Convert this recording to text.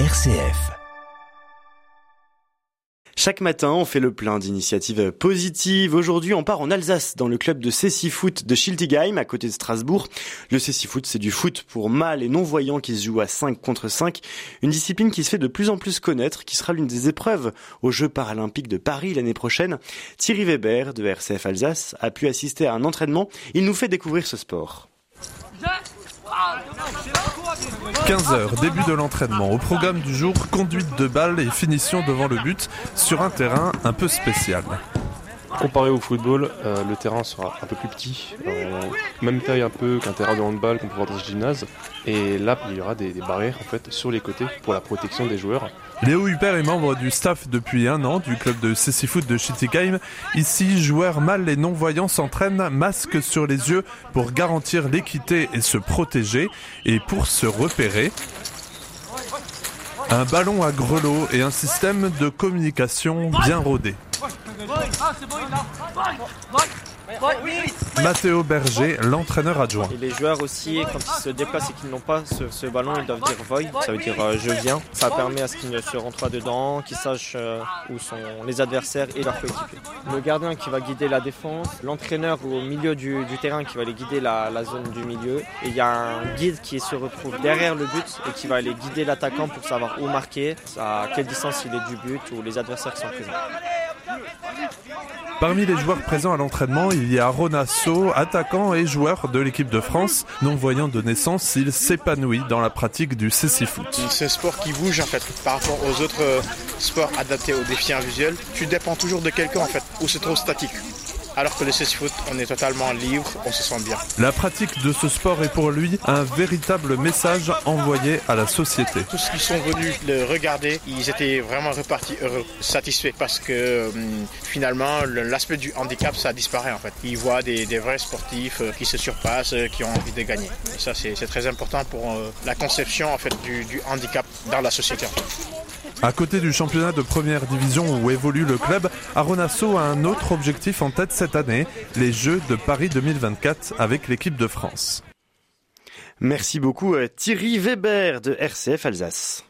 RCF. Chaque matin, on fait le plein d'initiatives positives. Aujourd'hui, on part en Alsace, dans le club de Cécifoot de Schiltigheim, à côté de Strasbourg. Le Cécifoot, c'est du foot pour mâles et non-voyants qui se joue à 5 contre 5. Une discipline qui se fait de plus en plus connaître, qui sera l'une des épreuves aux Jeux paralympiques de Paris l'année prochaine. Thierry Weber, de RCF Alsace, a pu assister à un entraînement. Il nous fait découvrir ce sport. 15h, début de l'entraînement. Au programme du jour, conduite de balle et finition devant le but sur un terrain un peu spécial. Comparé au football, euh, le terrain sera un peu plus petit, même taille un peu qu'un terrain de handball qu'on peut voir dans ce gymnase. Et là, il y aura des, barrières en sur les côtés pour la protection des joueurs. Léo Huppert est membre du staff depuis un an du club de Foot de Schittigheim. Ici, joueurs mâles et non-voyants s'entraînent masque sur les yeux pour garantir l'équité et se protéger. Et pour se repérer, un ballon à grelots et un système de communication bien rodé. Mathéo Berger, l'entraîneur adjoint. Et les joueurs aussi, quand ils se déplacent et qu'ils n'ont pas ce, ce, ballon, ils doivent dire voy, ça veut dire euh, je viens. Ça permet à ce qu'ils ne se rentrent pas dedans, qu'ils sachent euh, où sont les adversaires et leurs coéquipiers. Le gardien qui va guider la défense, l'entraîneur au milieu du, du, terrain qui va aller guider la, la, zone du milieu. Et il y a un guide qui se retrouve derrière le but et qui va aller guider l'attaquant pour savoir où marquer, à quelle distance il est du but ou les adversaires qui sont présents. Parmi les joueurs présents à l'entraînement, il y a Ronasso, attaquant et joueur de l'équipe de France. Non-voyant de naissance, il s'épanouit dans la pratique du cécifoot. C'est un sport qui bouge en fait par rapport aux autres sports adaptés aux défis visuels. Tu dépends toujours de quelqu'un en fait, ou c'est trop statique. Alors que le foot, on est totalement libre, on se sent bien. La pratique de ce sport est pour lui un véritable message envoyé à la société. Tous ceux qui sont venus le regarder, ils étaient vraiment repartis heureux, satisfaits parce que hum, finalement l'aspect du handicap ça disparaît en fait. Ils voient des, des vrais sportifs euh, qui se surpassent, euh, qui ont envie de gagner. Et ça c'est très important pour euh, la conception en fait du, du handicap dans la société. En fait. À côté du championnat de première division où évolue le club, Aronasso a un autre objectif en tête cette année, les Jeux de Paris 2024 avec l'équipe de France. Merci beaucoup Thierry Weber de RCF Alsace.